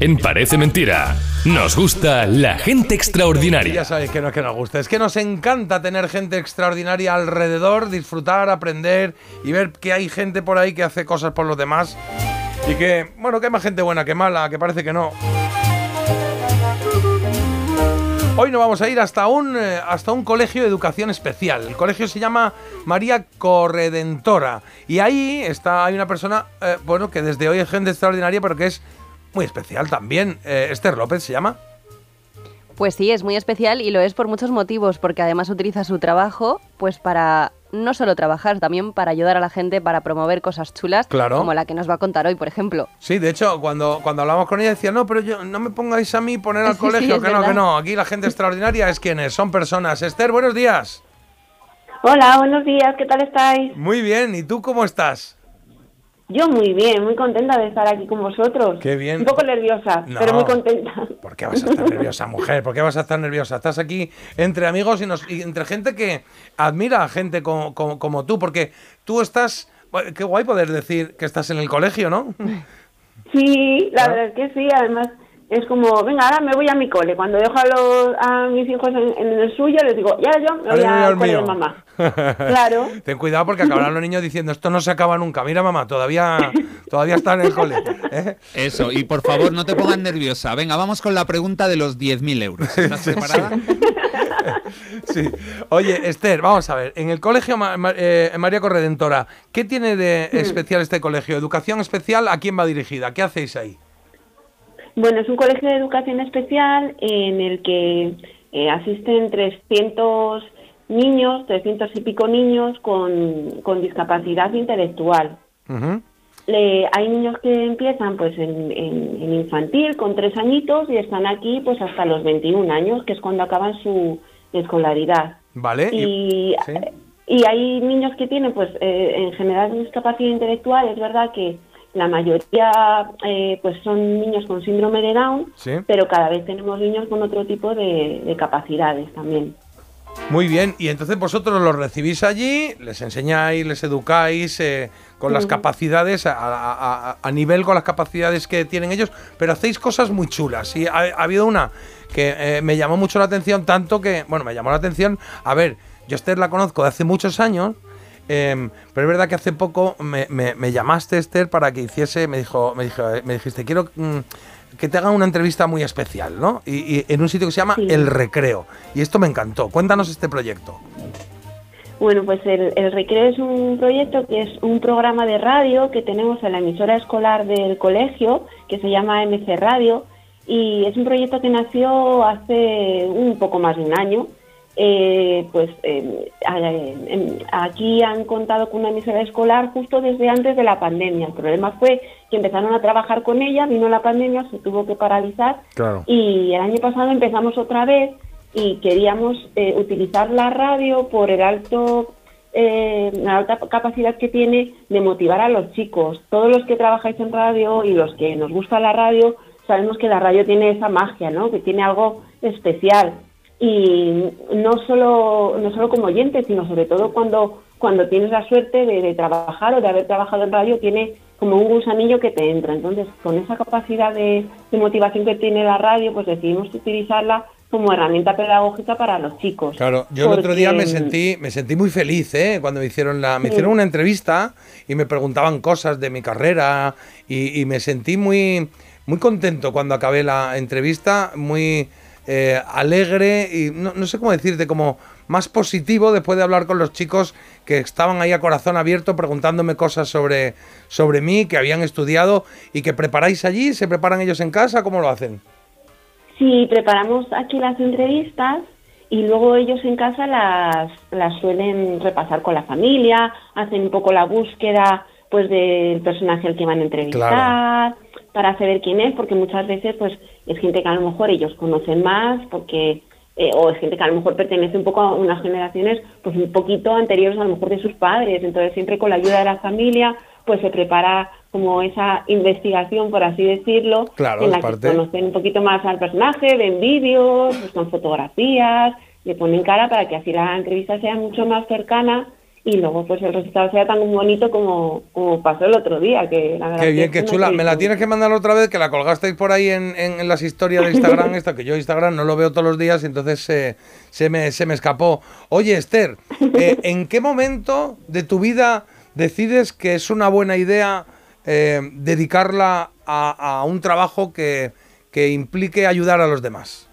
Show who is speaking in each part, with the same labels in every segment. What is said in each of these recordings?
Speaker 1: En Parece Mentira, nos gusta la gente extraordinaria.
Speaker 2: Ya sabéis que no es que nos gusta, es que nos encanta tener gente extraordinaria alrededor, disfrutar, aprender y ver que hay gente por ahí que hace cosas por los demás. Y que, bueno, que hay más gente buena que mala, que parece que no. Hoy nos vamos a ir hasta un, eh, hasta un colegio de educación especial. El colegio se llama María Corredentora. Y ahí está, hay una persona, eh, bueno, que desde hoy es gente extraordinaria, pero que es muy especial también. Eh, Esther López se llama.
Speaker 3: Pues sí, es muy especial y lo es por muchos motivos, porque además utiliza su trabajo pues para no solo trabajar, también para ayudar a la gente, para promover cosas chulas,
Speaker 2: Claro.
Speaker 3: como la que nos va a contar hoy, por ejemplo.
Speaker 2: Sí, de hecho, cuando, cuando hablamos con ella decía, no, pero yo, no me pongáis a mí poner al
Speaker 3: Sí,
Speaker 2: colegio, que no, que no. Aquí la gente extraordinaria es quienes, son personas. Esther, buenos días.
Speaker 4: Hola, buenos días, ¿qué tal estáis?
Speaker 2: Muy bien, ¿y tú cómo estás?
Speaker 4: Yo muy bien, muy contenta de estar aquí con vosotros.
Speaker 2: Qué bien.
Speaker 4: Un poco nerviosa,
Speaker 2: No.
Speaker 4: pero muy contenta.
Speaker 2: ¿Por qué vas a estar nerviosa, mujer? ¿Por qué vas a estar nerviosa? Estás aquí entre amigos y, nos- y entre gente que admira a gente como, como- como tú, porque tú estás... Qué guay poder decir que estás en el colegio, ¿no?
Speaker 4: Sí, la
Speaker 2: Ah.
Speaker 4: verdad es que sí, además es como, venga, ahora me voy a mi cole. Cuando dejo a, los, a mis hijos en, en el suyo, les digo, ya yo me voy
Speaker 2: voy
Speaker 4: al cole
Speaker 2: mío.
Speaker 4: de mamá. Claro.
Speaker 2: Ten cuidado porque acabarán los niños diciendo esto no se acaba nunca. Mira, mamá, todavía, todavía está en el cole. ¿eh?
Speaker 5: Eso, y por favor no te pongas nerviosa. Venga, vamos con la pregunta de los 10.000 euros. ¿Estás preparada?
Speaker 2: Sí. Oye, Esther, vamos a ver. En el colegio eh, María Corredentora, ¿qué tiene de especial este colegio? ¿Educación especial? ¿A quién va dirigida? ¿Qué hacéis ahí?
Speaker 4: Bueno, es un colegio de educación especial en el que eh, asisten 300 niños, 300 y pico niños con, con discapacidad intelectual. Le- hay niños que empiezan pues en, en- en infantil con tres añitos y están aquí pues hasta los 21 años, que es cuando acaban su escolaridad.
Speaker 2: ¿Vale?
Speaker 4: Y,
Speaker 2: sí.
Speaker 4: y hay niños que tienen pues eh, en general discapacidad intelectual, es verdad que la mayoría eh, pues son niños con síndrome de Down,
Speaker 2: Sí.
Speaker 4: pero cada vez tenemos niños con otro tipo de, de capacidades también.
Speaker 2: Muy bien, y entonces vosotros los recibís allí, les enseñáis, les educáis eh, con las capacidades, a, a- a- a nivel con las capacidades que tienen ellos, pero hacéis cosas muy chulas. Y ha, ha habido una que eh, me llamó mucho la atención, tanto que, bueno, me llamó la atención, a ver, yo a Esther la conozco de hace muchos años, em, pero es verdad que hace poco me, me- me llamaste, Esther, para que hiciese, me dijo, me dijo, me dijiste, quiero mm, que te hagan una entrevista muy especial, ¿no? Y, y en un sitio que se llama
Speaker 4: Sí.
Speaker 2: El Recreo. Y esto me encantó. Cuéntanos este proyecto.
Speaker 4: Bueno, pues el, el Recreo es un proyecto que es un programa de radio que tenemos en la emisora escolar del colegio, que se llama MC Radio, y es un proyecto que nació hace un poco más de un año. Eh, pues eh, aquí han contado con una emisora escolar justo desde antes de la pandemia. El problema fue que empezaron a trabajar con ella, vino la pandemia, se tuvo que paralizar
Speaker 2: Claro.
Speaker 4: y el año pasado empezamos otra vez y queríamos eh, utilizar la radio por el alto eh, la alta capacidad que tiene de motivar a los chicos. Todos los que trabajáis en radio y los que nos gusta la radio sabemos que la radio tiene esa magia, ¿no? Que tiene algo especial y no solo no solo como oyente, sino sobre todo cuando cuando tienes la suerte de, de trabajar o de haber trabajado en radio tiene como un gusanillo que te entra. Entonces, con esa capacidad de, de motivación que tiene la radio, pues decidimos utilizarla como herramienta pedagógica para los chicos.
Speaker 2: Claro, yo el otro día me sentí, me sentí muy feliz, ¿eh? Cuando me hicieron la, me hicieron una entrevista y me preguntaban cosas de mi carrera y, y me sentí muy, muy contento cuando acabé la entrevista, muy eh, alegre y no, no sé cómo decirte, como más positivo después de hablar con los chicos que estaban ahí a corazón abierto preguntándome cosas sobre, sobre mí, que habían estudiado y que preparáis allí, se preparan ellos en casa, ¿cómo lo hacen?
Speaker 4: Sí, preparamos aquí las entrevistas y luego ellos en casa las, las suelen repasar con la familia, hacen un poco la búsqueda pues del personaje al que van a entrevistar, para saber quién es, porque muchas veces pues es gente que a lo mejor ellos conocen más, porque eh, o es gente que a lo mejor pertenece un poco a unas generaciones pues un poquito anteriores a lo mejor de sus padres, entonces siempre con la ayuda de la familia pues se prepara como esa investigación, por así decirlo,
Speaker 2: Claro,
Speaker 4: en la que conocen un poquito más al personaje, ven vídeos, buscan fotografías, le ponen cara para que así la entrevista sea mucho más cercana y luego pues el resultado sea tan bonito como, como pasó el otro día. Que la verdad
Speaker 2: Qué
Speaker 4: que
Speaker 2: bien, qué chula. Me la tienes que mandar otra vez, que la colgasteis por ahí en, en- en las historias de Instagram, esta que yo Instagram no lo veo todos los días, y entonces eh, se, me, se me escapó. Oye, Esther, eh, ¿en qué momento de tu vida decides que es una buena idea eh, dedicarla a, a un trabajo que, que implique ayudar a los demás?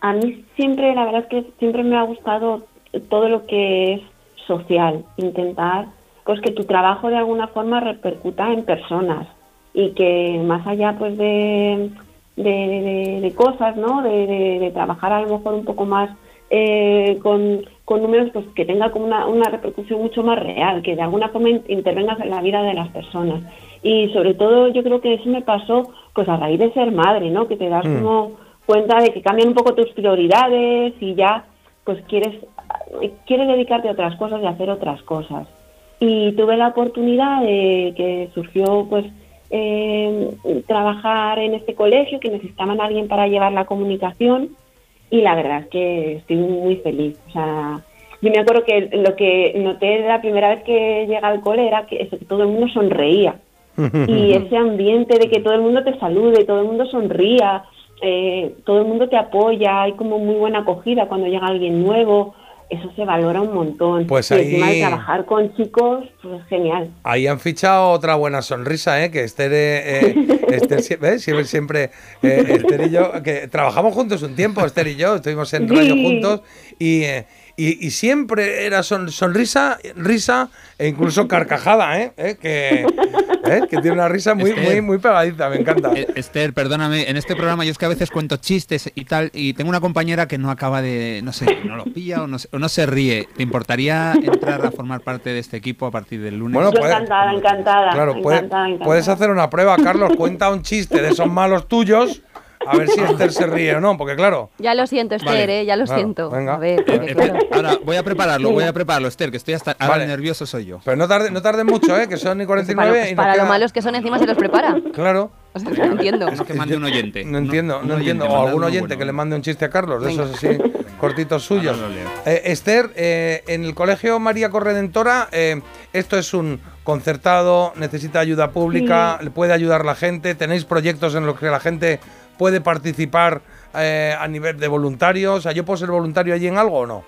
Speaker 4: A mí siempre, la verdad es que siempre me ha gustado todo lo que es social, intentar pues que tu trabajo de alguna forma repercuta en personas y que más allá pues de, de, de- de cosas, ¿no? De, de- de trabajar a lo mejor un poco más eh, con, con números, pues que tenga como una, una repercusión mucho más real, que de alguna forma in- intervengas en la vida de las personas. Y sobre todo yo creo que eso me pasó pues a raíz de ser madre, ¿no? Que te das
Speaker 2: Mm.
Speaker 4: como cuenta de que cambian un poco tus prioridades y ya pues quieres quieres dedicarte a otras cosas y hacer otras cosas. Y tuve la oportunidad de que surgió pues eh, trabajar en este colegio que necesitaban a alguien para llevar la comunicación y la verdad es que estoy muy feliz. O sea yo me acuerdo que lo que noté la primera vez que llegué al cole era que, eso, que todo el mundo sonreía. Y ese ambiente de que todo el mundo te salude, todo el mundo sonría, eh, todo el mundo te apoya, hay como muy buena acogida cuando llega alguien nuevo, eso se valora un montón.
Speaker 2: Pues
Speaker 4: y encima
Speaker 2: ahí-
Speaker 4: de trabajar con chicos, pues genial.
Speaker 2: Ahí han fichado otra buena sonrisa, ¿eh? Que Esther, eh, eh, Esther ¿ves? siempre, siempre eh, Esther y yo, que trabajamos juntos un tiempo, Esther y yo, estuvimos en
Speaker 4: Sí.
Speaker 2: radio juntos y, eh, y, y siempre era son- sonrisa, risa e incluso carcajada, ¿eh? ¿Eh? Que, ¿eh? que tiene una risa muy,
Speaker 5: Esther.
Speaker 2: muy, muy pegadiza, me encanta.
Speaker 5: Eh, Esther, perdóname, en este programa yo es que a veces cuento chistes y tal, y tengo una compañera que no acaba de, no sé, no lo pilla o no, se- o no se ríe. ¿Te importaría entrar a formar parte de este equipo a partir del lunes?
Speaker 2: Bueno,
Speaker 4: encantada, encantada.
Speaker 2: Claro, puede-
Speaker 4: encantada, encantada.
Speaker 2: puedes hacer una prueba, Carlos, cuenta un chiste de esos malos tuyos, a ver si Esther se ríe o no, porque claro...
Speaker 3: Ya lo siento, Esther,
Speaker 5: Vale.
Speaker 3: ¿eh? Ya lo
Speaker 2: Claro,
Speaker 3: siento.
Speaker 2: venga.
Speaker 3: A ver, porque
Speaker 5: Eh,
Speaker 3: claro.
Speaker 5: Ahora voy a prepararlo, voy a prepararlo, Esther, que estoy hasta ahora
Speaker 2: Vale.
Speaker 5: nervioso soy yo.
Speaker 2: Pero no tarde, no tarde mucho, ¿eh? Que son y 49
Speaker 3: Para, pues
Speaker 2: y
Speaker 3: para lo
Speaker 2: queda-
Speaker 3: malos que son, encima se los prepara.
Speaker 2: Claro.
Speaker 3: O sea, no entiendo.
Speaker 5: Es que mande un oyente.
Speaker 2: No entiendo, no entiendo.
Speaker 5: oyente,
Speaker 2: O algún oyente
Speaker 5: bueno.
Speaker 2: que le mande un chiste a Carlos, de
Speaker 3: Venga.
Speaker 2: esos así, cortitos suyos. Eh, Esther, eh, en el colegio María Corredentora, eh, esto es un concertado, necesita ayuda pública, le puede ayudar la gente, tenéis proyectos en los que la gente puede participar eh, a nivel de voluntarios. O ¿yo puedo ser voluntario allí en algo o no?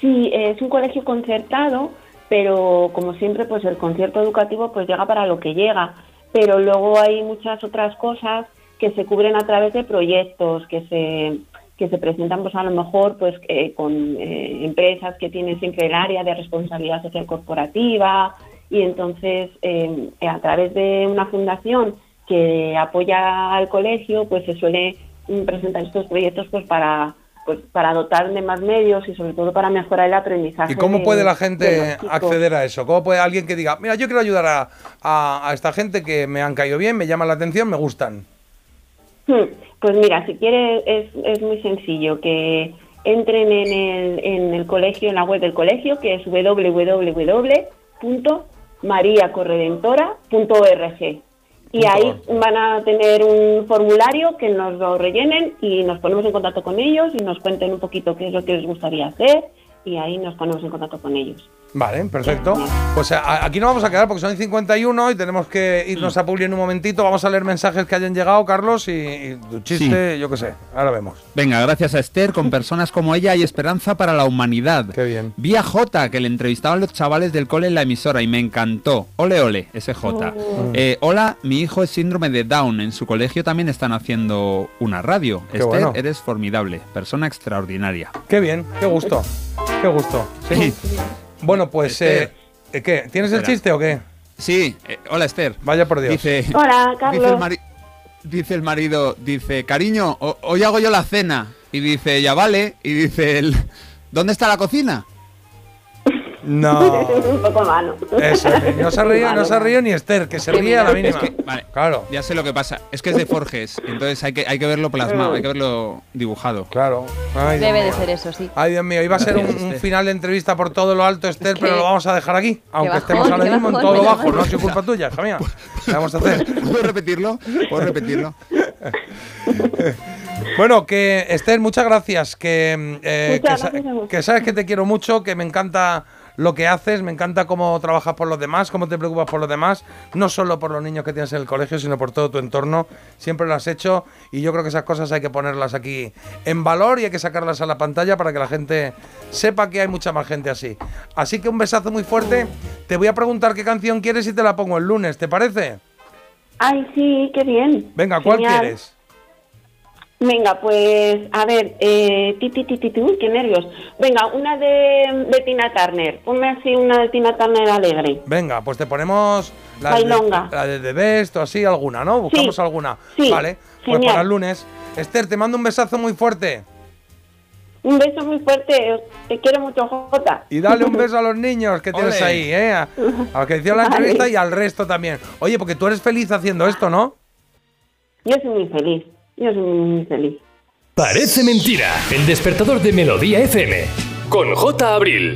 Speaker 4: Sí, es un colegio concertado, pero como siempre, pues el concierto educativo pues llega para lo que llega. Pero luego hay muchas otras cosas que se cubren a través de proyectos que se que se presentan pues a lo mejor pues eh, con eh, empresas que tienen siempre el área de responsabilidad social corporativa y entonces eh, a través de una fundación que apoya al colegio pues se suele mm, presentar estos proyectos pues para pues para dotar de más medios y sobre todo para mejorar el aprendizaje.
Speaker 2: ¿Y cómo
Speaker 4: de-
Speaker 2: puede la gente acceder a eso? ¿Cómo puede alguien que diga, mira, yo quiero ayudar a, a- a esta gente que me han caído bien, me llaman la atención, me gustan?
Speaker 4: Hmm, Pues mira, si quiere es, es muy sencillo que entren en el, en el colegio, en la web del colegio, que es www.mariacorredentora.org. Y ahí van a tener un formulario que nos lo rellenen y nos ponemos en contacto con ellos y nos cuenten un poquito qué es lo que les gustaría hacer y ahí nos ponemos en contacto con ellos.
Speaker 2: Vale, perfecto. Pues a- aquí no vamos a quedar porque son 51 y tenemos que irnos a Publi en un momentito. Vamos a leer mensajes que hayan llegado, Carlos, y, y tu chiste, yo qué sé. Ahora vemos.
Speaker 5: Venga, gracias a Esther, con personas como ella hay esperanza para la humanidad.
Speaker 2: Qué bien.
Speaker 5: Vi a J, que le entrevistaban los chavales del cole en la emisora y me encantó. Ole, ole, ese J. Eh, hola, mi hijo es síndrome de Down. En su colegio también están haciendo una radio.
Speaker 2: Qué
Speaker 5: Esther,
Speaker 2: bueno.
Speaker 5: eres formidable, persona extraordinaria.
Speaker 2: Qué bien, qué gusto. Qué gusto. Sí. Bueno, pues, eh, eh, ¿qué? ¿Tienes el chiste o qué?
Speaker 5: Sí, eh, hola Esther.
Speaker 2: Vaya por Dios.
Speaker 5: Dice,
Speaker 4: Hola,
Speaker 5: dice,
Speaker 4: Carlos.
Speaker 5: el mari- dice el marido, dice, cariño, ho- hoy hago yo la cena. Y dice, ya vale. Y dice él, ¿dónde está la cocina?
Speaker 2: No.
Speaker 4: un poco malo.
Speaker 2: Eso, no se ha reído, no se ha reído ni Esther, que se ríe a la mínima.
Speaker 5: Es que, vale,
Speaker 2: Claro,
Speaker 5: ya sé lo que pasa. Es que es de Forges, entonces hay que, hay que verlo plasmado, hay que verlo dibujado.
Speaker 2: claro. Ay,
Speaker 3: Debe de ser eso, sí.
Speaker 2: Ay, Dios mío, iba a ser un, final de entrevista por todo lo alto, Esther, pero lo vamos a dejar aquí. Aunque
Speaker 3: bajón,
Speaker 2: estemos ahora mismo en todo
Speaker 3: vaya
Speaker 2: bajo. No sido culpa tuya, hija mía. ¿Qué vamos a hacer?
Speaker 5: ¿Puedo repetirlo? ¿Puedo repetirlo?
Speaker 2: Bueno, que Esther, muchas gracias. Que, eh,
Speaker 4: Muchas gracias
Speaker 2: que sabes que te quiero mucho, que me encanta lo que haces, me encanta cómo trabajas por los demás, cómo te preocupas por los demás, no solo por los niños que tienes en el colegio, sino por todo tu entorno. Siempre lo has hecho y yo creo que esas cosas hay que ponerlas aquí en valor y hay que sacarlas a la pantalla para que la gente sepa que hay mucha más gente así. Así que un besazo muy fuerte. Te voy a preguntar qué canción quieres y te la pongo el lunes, ¿te parece?
Speaker 4: Ay, sí, qué bien.
Speaker 2: Venga, ¿cuál
Speaker 4: Genial.
Speaker 2: quieres?
Speaker 4: Venga, pues, a ver, eh, ti, ti, ti, ti, ti, uy, qué nervios. Venga, una de, de Tina Turner. Ponme así una de Tina Turner alegre.
Speaker 2: Venga, pues te ponemos la de, la de The Best o así, alguna, ¿no? Buscamos alguna.
Speaker 4: sí,
Speaker 2: vale, pues para el lunes. Esther, te mando un besazo muy fuerte.
Speaker 4: Un beso muy fuerte. Te quiero mucho, Jota.
Speaker 2: Y dale un beso a los niños que tienes ahí, ¿eh? A, a los que hicieron la
Speaker 4: Vale.
Speaker 2: entrevista y al resto también. Oye, porque tú eres feliz haciendo esto, ¿no?
Speaker 4: Yo soy muy feliz. Yo soy muy, feliz.
Speaker 1: Parece mentira. El despertador de Melodía FM. Con J. Abril.